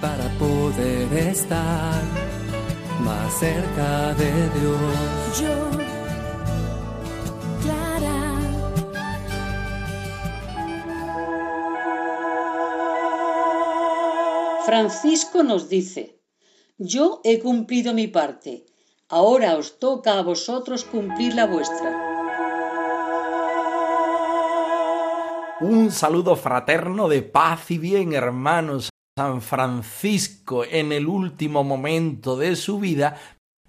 para poder estar más cerca de Dios. Yo, Clara. Francisco nos dice, yo he cumplido mi parte, ahora os toca a vosotros cumplir la vuestra. Un saludo fraterno de paz y bien, hermanos. San Francisco, en el último momento de su vida,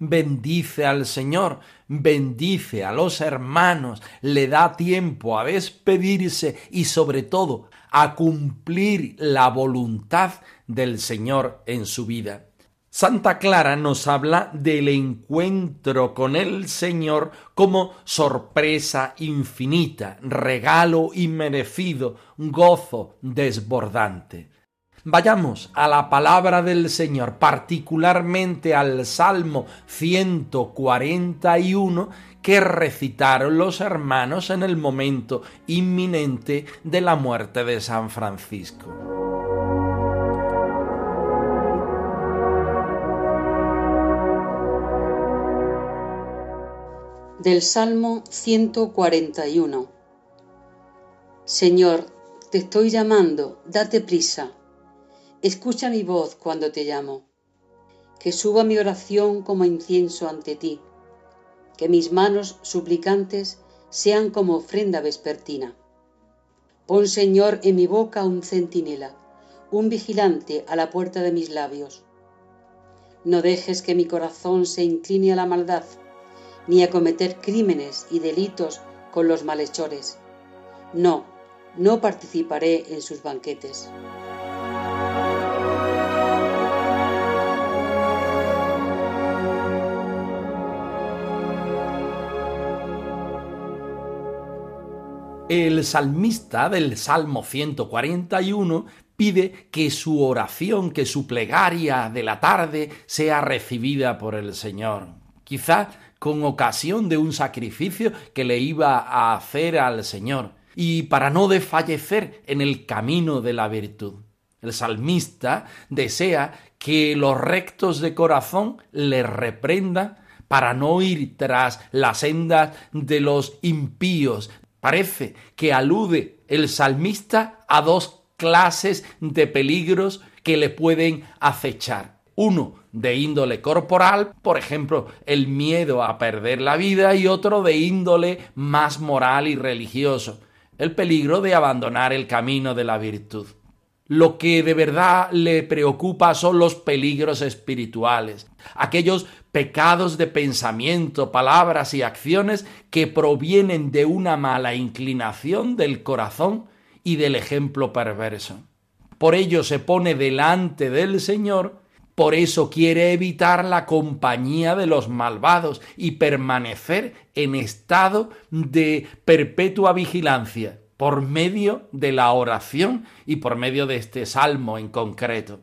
bendice al Señor, bendice a los hermanos, le da tiempo a despedirse y sobre todo a cumplir la voluntad del Señor en su vida. Santa Clara nos habla del encuentro con el Señor como sorpresa infinita, regalo inmerecido, gozo desbordante. Vayamos a la palabra del Señor, particularmente al Salmo 141 que recitaron los hermanos en el momento inminente de la muerte de San Francisco. Del Salmo 141 Señor, te estoy llamando, date prisa. Escucha mi voz cuando te llamo. Que suba mi oración como incienso ante ti. Que mis manos suplicantes sean como ofrenda vespertina. Pon, Señor, en mi boca un centinela, un vigilante a la puerta de mis labios. No dejes que mi corazón se incline a la maldad ni a cometer crímenes y delitos con los malhechores. No, no participaré en sus banquetes. El salmista del Salmo 141 pide que su oración, que su plegaria de la tarde sea recibida por el Señor. Quizá con ocasión de un sacrificio que le iba a hacer al Señor, y para no desfallecer en el camino de la virtud. El salmista desea que los rectos de corazón le reprendan para no ir tras la senda de los impíos. Parece que alude el salmista a dos clases de peligros que le pueden acechar uno de índole corporal, por ejemplo, el miedo a perder la vida, y otro de índole más moral y religioso, el peligro de abandonar el camino de la virtud. Lo que de verdad le preocupa son los peligros espirituales, aquellos pecados de pensamiento, palabras y acciones que provienen de una mala inclinación del corazón y del ejemplo perverso. Por ello se pone delante del Señor por eso quiere evitar la compañía de los malvados y permanecer en estado de perpetua vigilancia por medio de la oración y por medio de este salmo en concreto.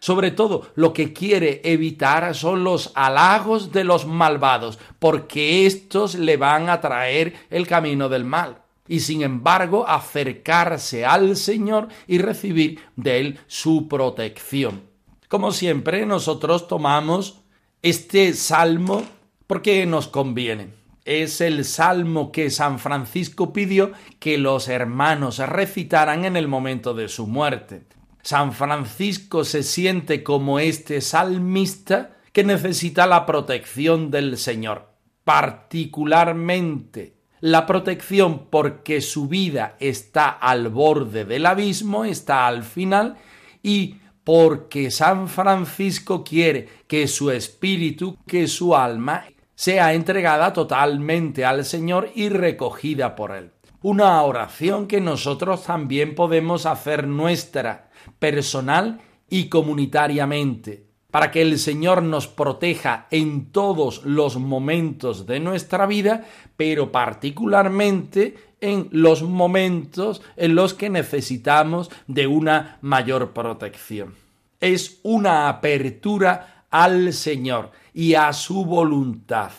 Sobre todo, lo que quiere evitar son los halagos de los malvados, porque éstos le van a traer el camino del mal, y sin embargo acercarse al Señor y recibir de él su protección. Como siempre, nosotros tomamos este salmo porque nos conviene. Es el salmo que San Francisco pidió que los hermanos recitaran en el momento de su muerte. San Francisco se siente como este salmista que necesita la protección del Señor, particularmente la protección porque su vida está al borde del abismo, está al final, y porque San Francisco quiere que su espíritu, que su alma, sea entregada totalmente al Señor y recogida por Él. una oración que nosotros también podemos hacer nuestra, personal y comunitariamente, para que el Señor nos proteja en todos los momentos de nuestra vida, pero particularmente en los momentos en los que necesitamos de una mayor protección. Es una apertura al Señor y a su voluntad.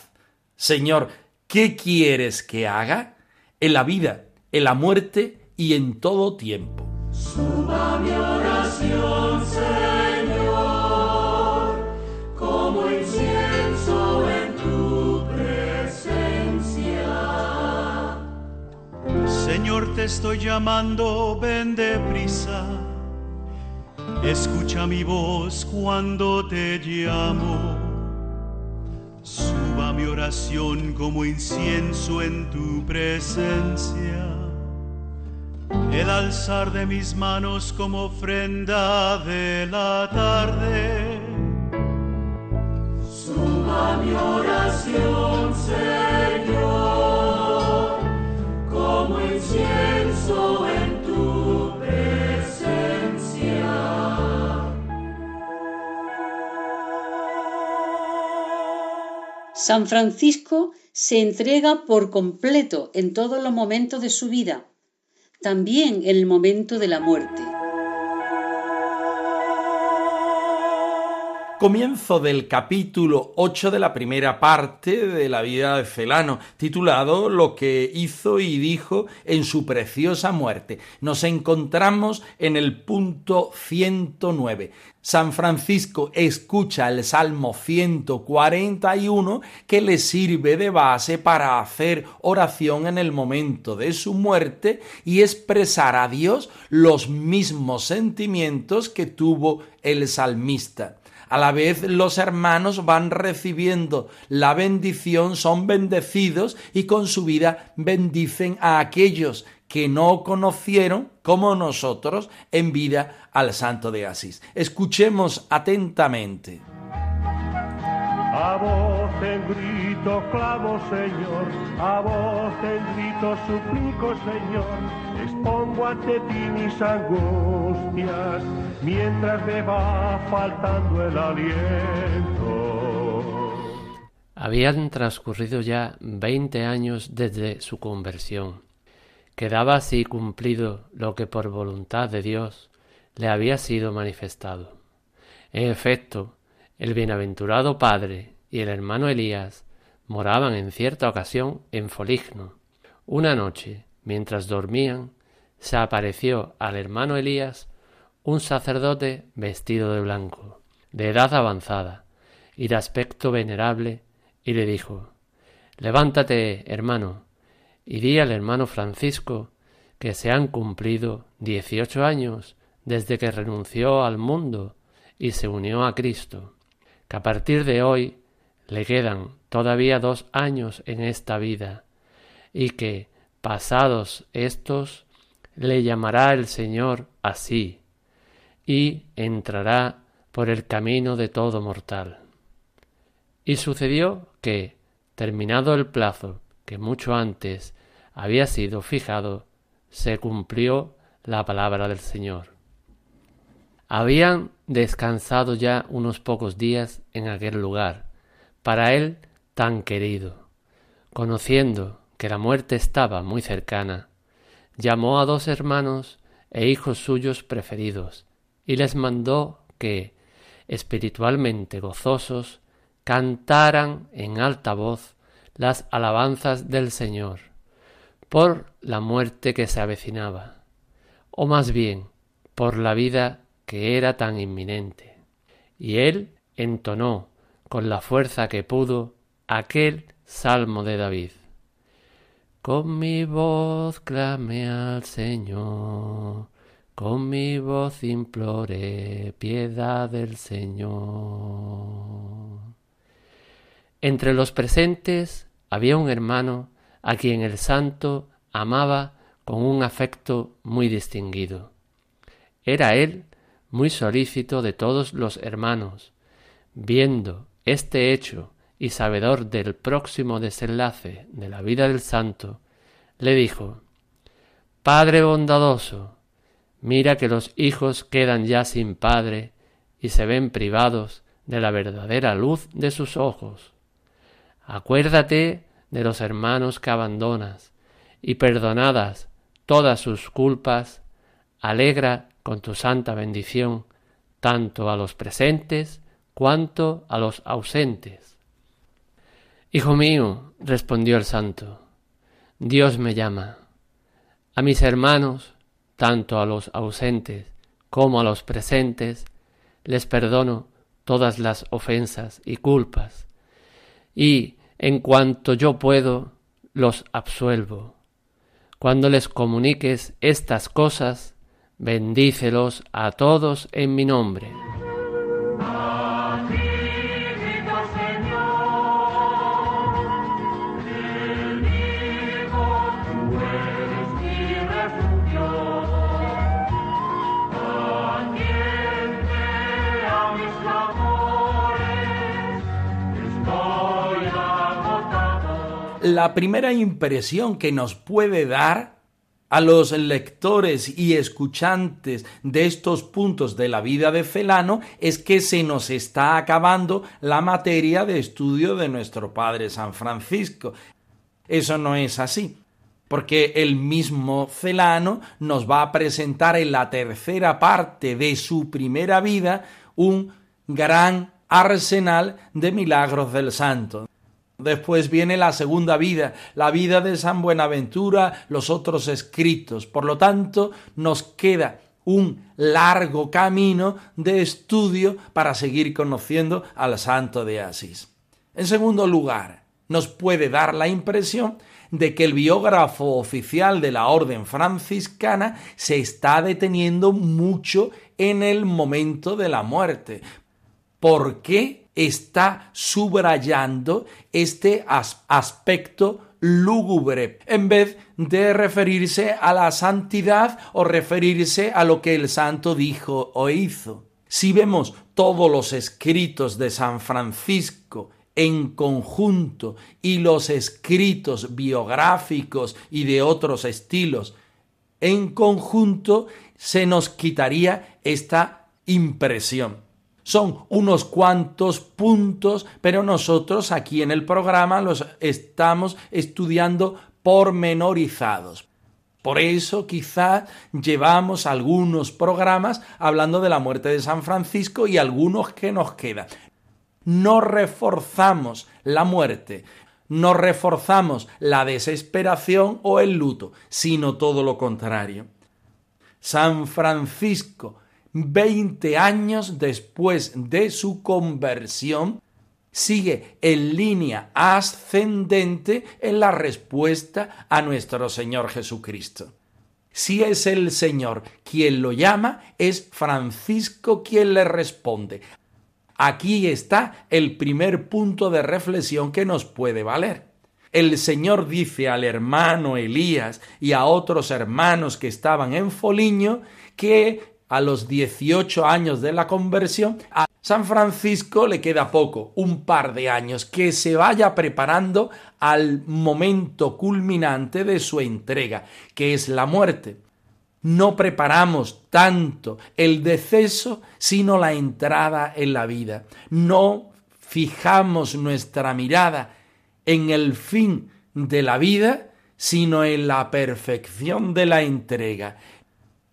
Señor, ¿qué quieres que haga? En la vida, en la muerte y en todo tiempo. Suba mi oración, Señor, estoy llamando, ven deprisa. Escucha mi voz cuando te llamo. Suba mi oración como incienso en tu presencia el alzar de mis manos como ofrenda de la tarde. Suba mi oración, Señor, San Francisco se entrega por completo en todos los momentos de su vida también en el momento de la muerte. Comienzo del capítulo 8 de la primera parte de la vida de Celano, titulado Lo que hizo y dijo en su preciosa muerte. Nos encontramos en el punto 109. San Francisco escucha el Salmo 141 que le sirve de base para hacer oración en el momento de su muerte y expresar a Dios los mismos sentimientos que tuvo el salmista. A la vez los hermanos van recibiendo la bendición, son bendecidos y con su vida bendicen a aquellos que no conocieron como nosotros en vida al santo de Asís. Escuchemos atentamente. A voz en grito Señor, a grito suplico, Señor, expongo ante ti mis angustias, mientras me va faltando el aliento. Habían transcurrido ya veinte años desde su conversión. Quedaba así cumplido lo que por voluntad de Dios le había sido manifestado. En efecto, el bienaventurado padre y el hermano Elías moraban en cierta ocasión en Foligno. Una noche, mientras dormían, se apareció al hermano Elías un sacerdote vestido de blanco, de edad avanzada y de aspecto venerable, y le dijo Levántate, hermano, y di al hermano Francisco que se han cumplido dieciocho años desde que renunció al mundo y se unió a Cristo que a partir de hoy le quedan todavía dos años en esta vida y que, pasados estos, le llamará el Señor así y entrará por el camino de todo mortal. Y sucedió que, terminado el plazo que mucho antes había sido fijado, se cumplió la palabra del Señor. Habían descansado ya unos pocos días en aquel lugar, para él tan querido. Conociendo que la muerte estaba muy cercana, llamó a dos hermanos e hijos suyos preferidos, y les mandó que, espiritualmente gozosos, cantaran en alta voz las alabanzas del Señor por la muerte que se avecinaba, o más bien por la vida que era tan inminente. Y él entonó con la fuerza que pudo aquel salmo de David. Con mi voz clamé al Señor, con mi voz imploré piedad del Señor. Entre los presentes había un hermano a quien el santo amaba con un afecto muy distinguido. Era él muy solícito de todos los hermanos, viendo este hecho y sabedor del próximo desenlace de la vida del santo, le dijo Padre bondadoso, mira que los hijos quedan ya sin padre y se ven privados de la verdadera luz de sus ojos. Acuérdate de los hermanos que abandonas, y perdonadas todas sus culpas, alegra con tu santa bendición tanto a los presentes cuanto a los ausentes. Hijo mío, respondió el santo, Dios me llama. A mis hermanos, tanto a los ausentes como a los presentes, les perdono todas las ofensas y culpas, y en cuanto yo puedo, los absuelvo. Cuando les comuniques estas cosas, bendícelos a todos en mi nombre. La primera impresión que nos puede dar a los lectores y escuchantes de estos puntos de la vida de Celano es que se nos está acabando la materia de estudio de nuestro Padre San Francisco. Eso no es así, porque el mismo Celano nos va a presentar en la tercera parte de su primera vida un gran arsenal de milagros del santo. Después viene la segunda vida, la vida de San Buenaventura, los otros escritos. Por lo tanto, nos queda un largo camino de estudio para seguir conociendo al santo de Asís. En segundo lugar, nos puede dar la impresión de que el biógrafo oficial de la orden franciscana se está deteniendo mucho en el momento de la muerte. ¿Por qué? Está subrayando este aspecto lúgubre, en vez de referirse a la santidad o referirse a lo que el santo dijo o hizo. Si vemos todos los escritos de San Francisco en conjunto y los escritos biográficos y de otros estilos en conjunto, se nos quitaría esta impresión. Son unos cuantos puntos, pero nosotros aquí en el programa los estamos estudiando pormenorizados. Por eso quizá llevamos algunos programas hablando de la muerte de San Francisco y algunos que nos quedan. No reforzamos la muerte, no reforzamos la desesperación o el luto, sino todo lo contrario. San Francisco Veinte años después de su conversión, sigue en línea ascendente en la respuesta a nuestro Señor Jesucristo. Si es el Señor quien lo llama, es Francisco quien le responde. Aquí está el primer punto de reflexión que nos puede valer. El Señor dice al hermano Elías y a otros hermanos que estaban en Foliño que a los 18 años de la conversión, a San Francisco le queda poco, un par de años, que se vaya preparando al momento culminante de su entrega, que es la muerte. No preparamos tanto el deceso, sino la entrada en la vida. No fijamos nuestra mirada en el fin de la vida, sino en la perfección de la entrega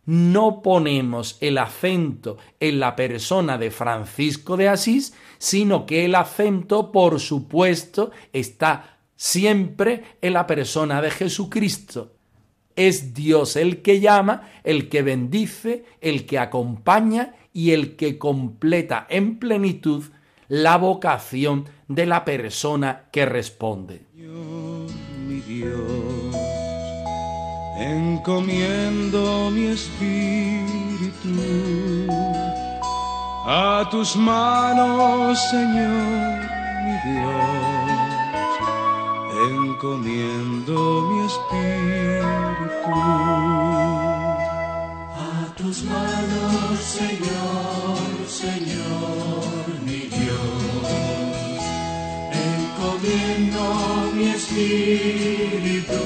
no ponemos el acento en la persona de Francisco de Asís, sino que el acento, por supuesto, está siempre en la persona de Jesucristo. Es Dios el que llama, el que bendice, el que acompaña y el que completa en plenitud la vocación de la persona que responde. Encomiendo mi espíritu a tus manos, Señor, mi Dios, encomiendo mi espíritu. A tus manos, Señor, Señor, mi Dios, encomiendo mi espíritu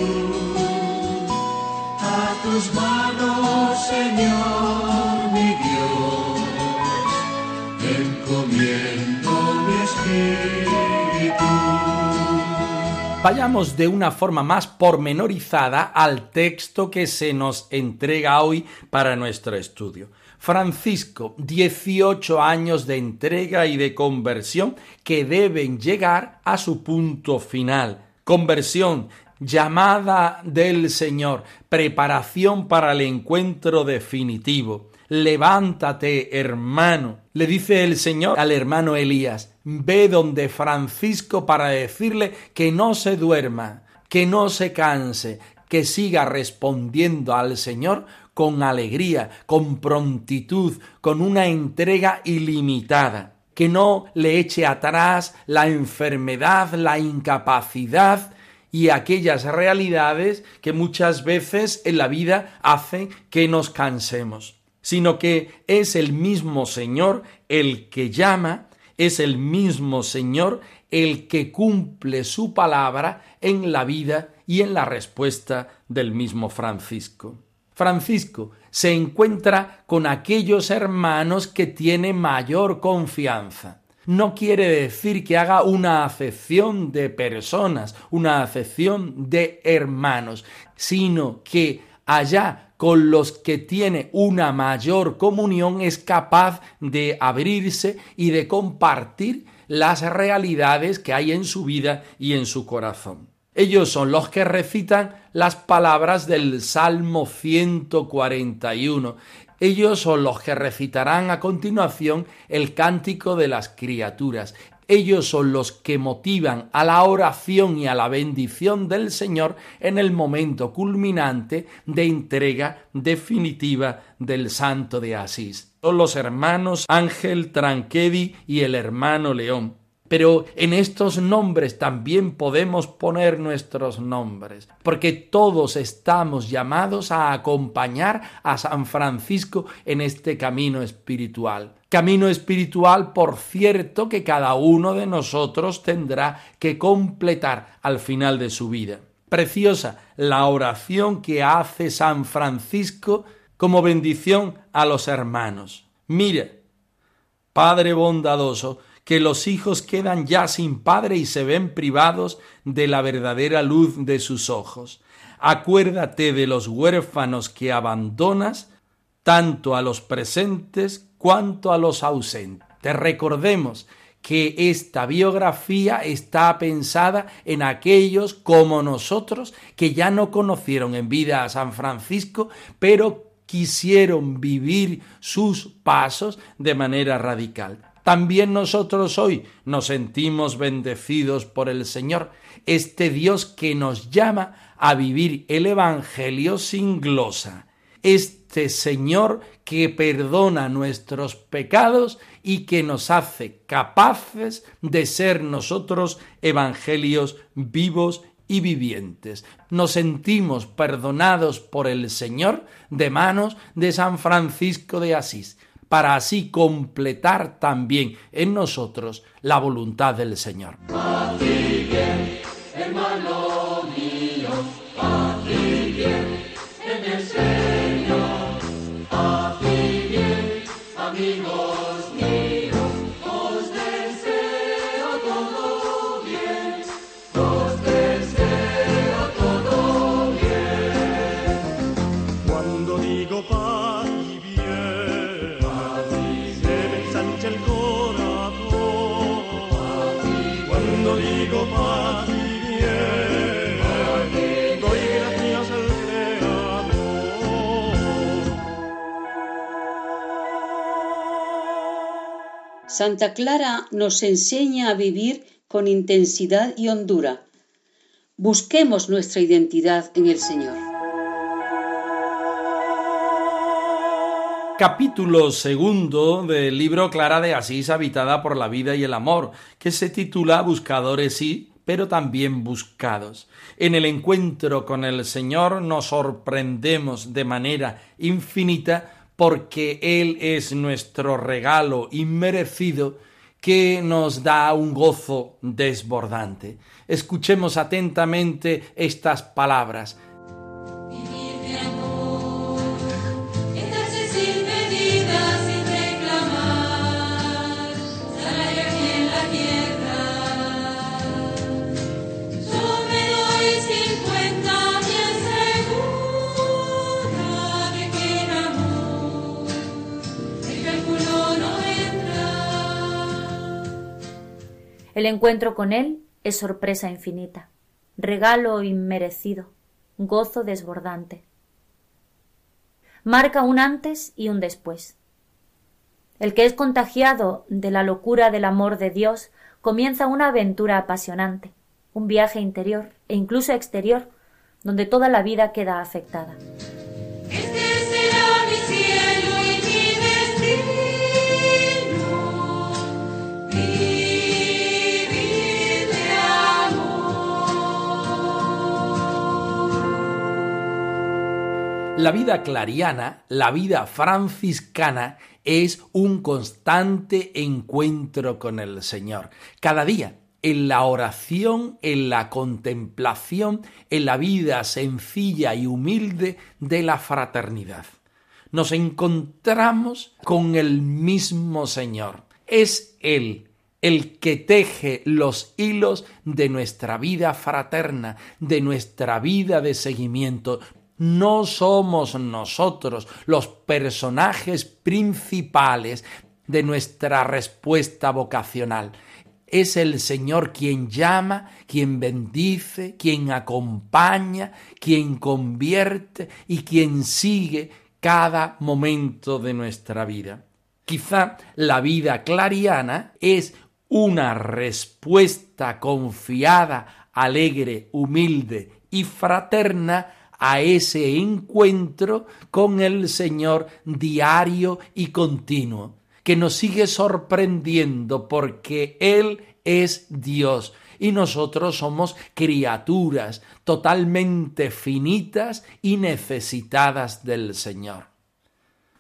tus manos, Señor, mi Dios, encomiendo mi espíritu. Vayamos de una forma más pormenorizada al texto que se nos entrega hoy para nuestro estudio. Francisco, 18 años de entrega y de conversión que deben llegar a su punto final. Conversión, llamada del Señor, preparación para el encuentro definitivo. Levántate, hermano, le dice el Señor al hermano Elías, ve donde Francisco para decirle que no se duerma, que no se canse, que siga respondiendo al Señor con alegría, con prontitud, con una entrega ilimitada, que no le eche atrás la enfermedad, la incapacidad y aquellas realidades que muchas veces en la vida hacen que nos cansemos, sino que es el mismo Señor el que llama, es el mismo Señor el que cumple su palabra en la vida y en la respuesta del mismo Francisco. Francisco se encuentra con aquellos hermanos que tiene mayor confianza. No quiere decir que haga una acepción de personas, una acepción de hermanos, sino que allá con los que tiene una mayor comunión es capaz de abrirse y de compartir las realidades que hay en su vida y en su corazón. Ellos son los que recitan las palabras del Salmo 141. Ellos son los que recitarán a continuación el cántico de las criaturas. Ellos son los que motivan a la oración y a la bendición del Señor en el momento culminante de entrega definitiva del Santo de Asís. Son los hermanos Ángel Tranquedi y el hermano León pero en estos nombres también podemos poner nuestros nombres, porque todos estamos llamados a acompañar a San Francisco en este camino espiritual. Camino espiritual, por cierto, que cada uno de nosotros tendrá que completar al final de su vida. Preciosa la oración que hace San Francisco como bendición a los hermanos. Mire, Padre bondadoso, que los hijos quedan ya sin padre y se ven privados de la verdadera luz de sus ojos. Acuérdate de los huérfanos que abandonas, tanto a los presentes cuanto a los ausentes. Recordemos que esta biografía está pensada en aquellos como nosotros que ya no conocieron en vida a San Francisco, pero quisieron vivir sus pasos de manera radical. También nosotros hoy nos sentimos bendecidos por el Señor, este Dios que nos llama a vivir el Evangelio sin glosa, este Señor que perdona nuestros pecados y que nos hace capaces de ser nosotros evangelios vivos y vivientes. Nos sentimos perdonados por el Señor de manos de San Francisco de Asís para así completar también en nosotros la voluntad del Señor. Santa Clara nos enseña a vivir con intensidad y hondura. Busquemos nuestra identidad en el Señor. Capítulo segundo del libro Clara de Asís, habitada por la vida y el amor, que se titula Buscadores sí, pero también buscados. En el encuentro con el Señor nos sorprendemos de manera infinita porque Él es nuestro regalo inmerecido que nos da un gozo desbordante. Escuchemos atentamente estas palabras. El encuentro con Él es sorpresa infinita, regalo inmerecido, gozo desbordante. Marca un antes y un después. El que es contagiado de la locura del amor de Dios comienza una aventura apasionante, un viaje interior e incluso exterior, donde toda la vida queda afectada. La vida clariana, la vida franciscana, es un constante encuentro con el Señor. Cada día, en la oración, en la contemplación, en la vida sencilla y humilde de la fraternidad. Nos encontramos con el mismo Señor. Es Él el que teje los hilos de nuestra vida fraterna, de nuestra vida de seguimiento. No somos nosotros los personajes principales de nuestra respuesta vocacional. Es el Señor quien llama, quien bendice, quien acompaña, quien convierte y quien sigue cada momento de nuestra vida. Quizá la vida clariana es una respuesta confiada, alegre, humilde y fraterna a ese encuentro con el Señor diario y continuo, que nos sigue sorprendiendo porque Él es Dios y nosotros somos criaturas totalmente finitas y necesitadas del Señor.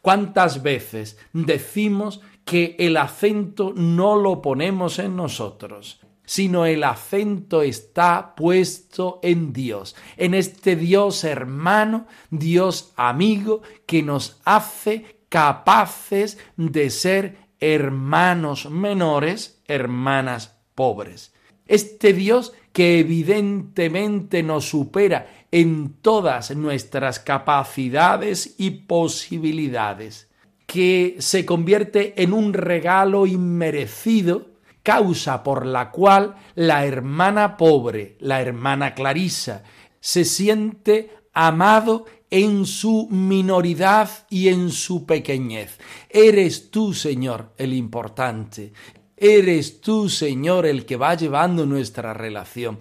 ¿Cuántas veces decimos que el acento no lo ponemos en nosotros? Sino el acento está puesto en Dios, en este Dios hermano, Dios amigo, que nos hace capaces de ser hermanos menores, hermanas pobres. Este Dios que evidentemente nos supera en todas nuestras capacidades y posibilidades, que se convierte en un regalo inmerecido causa por la cual la hermana pobre, la hermana Clarisa, se siente amado en su minoridad y en su pequeñez. Eres tú, Señor, el importante. Eres tú, Señor, el que va llevando nuestra relación.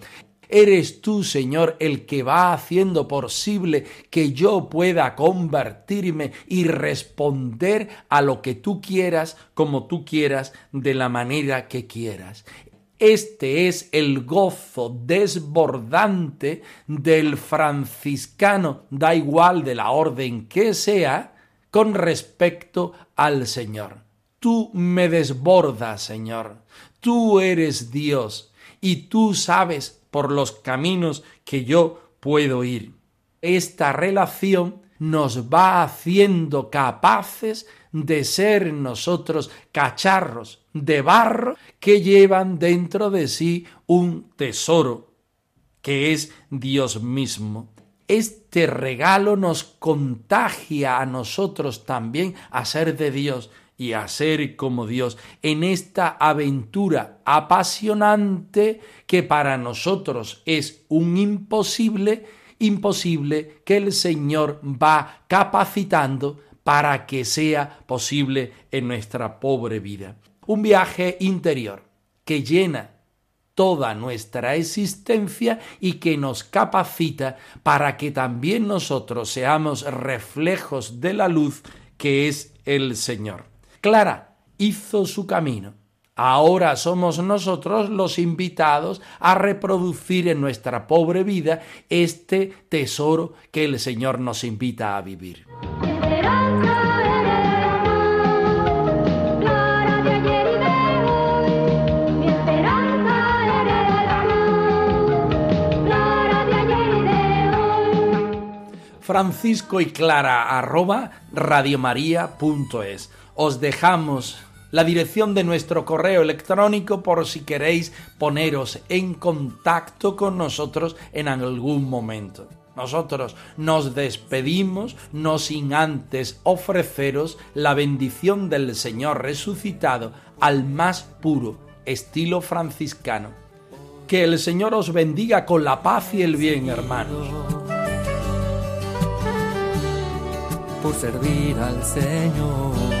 Eres tú, Señor, el que va haciendo posible que yo pueda convertirme y responder a lo que tú quieras, como tú quieras, de la manera que quieras. Este es el gozo desbordante del franciscano, da igual de la orden que sea, con respecto al Señor. Tú me desbordas, Señor. Tú eres Dios y tú sabes por los caminos que yo puedo ir. Esta relación nos va haciendo capaces de ser nosotros cacharros de barro que llevan dentro de sí un tesoro, que es Dios mismo. Este regalo nos contagia a nosotros también a ser de Dios y a ser como Dios en esta aventura apasionante que para nosotros es un imposible, imposible que el Señor va capacitando para que sea posible en nuestra pobre vida. Un viaje interior que llena toda nuestra existencia y que nos capacita para que también nosotros seamos reflejos de la luz que es el Señor. Clara hizo su camino. Ahora somos nosotros los invitados a reproducir en nuestra pobre vida este tesoro que el Señor nos invita a vivir. Francisco y Clara arroba radiomaria.es os dejamos la dirección de nuestro correo electrónico por si queréis poneros en contacto con nosotros en algún momento. Nosotros nos despedimos no sin antes ofreceros la bendición del Señor resucitado al más puro estilo franciscano. Que el Señor os bendiga con la paz y el bien, hermanos. Por servir al Señor.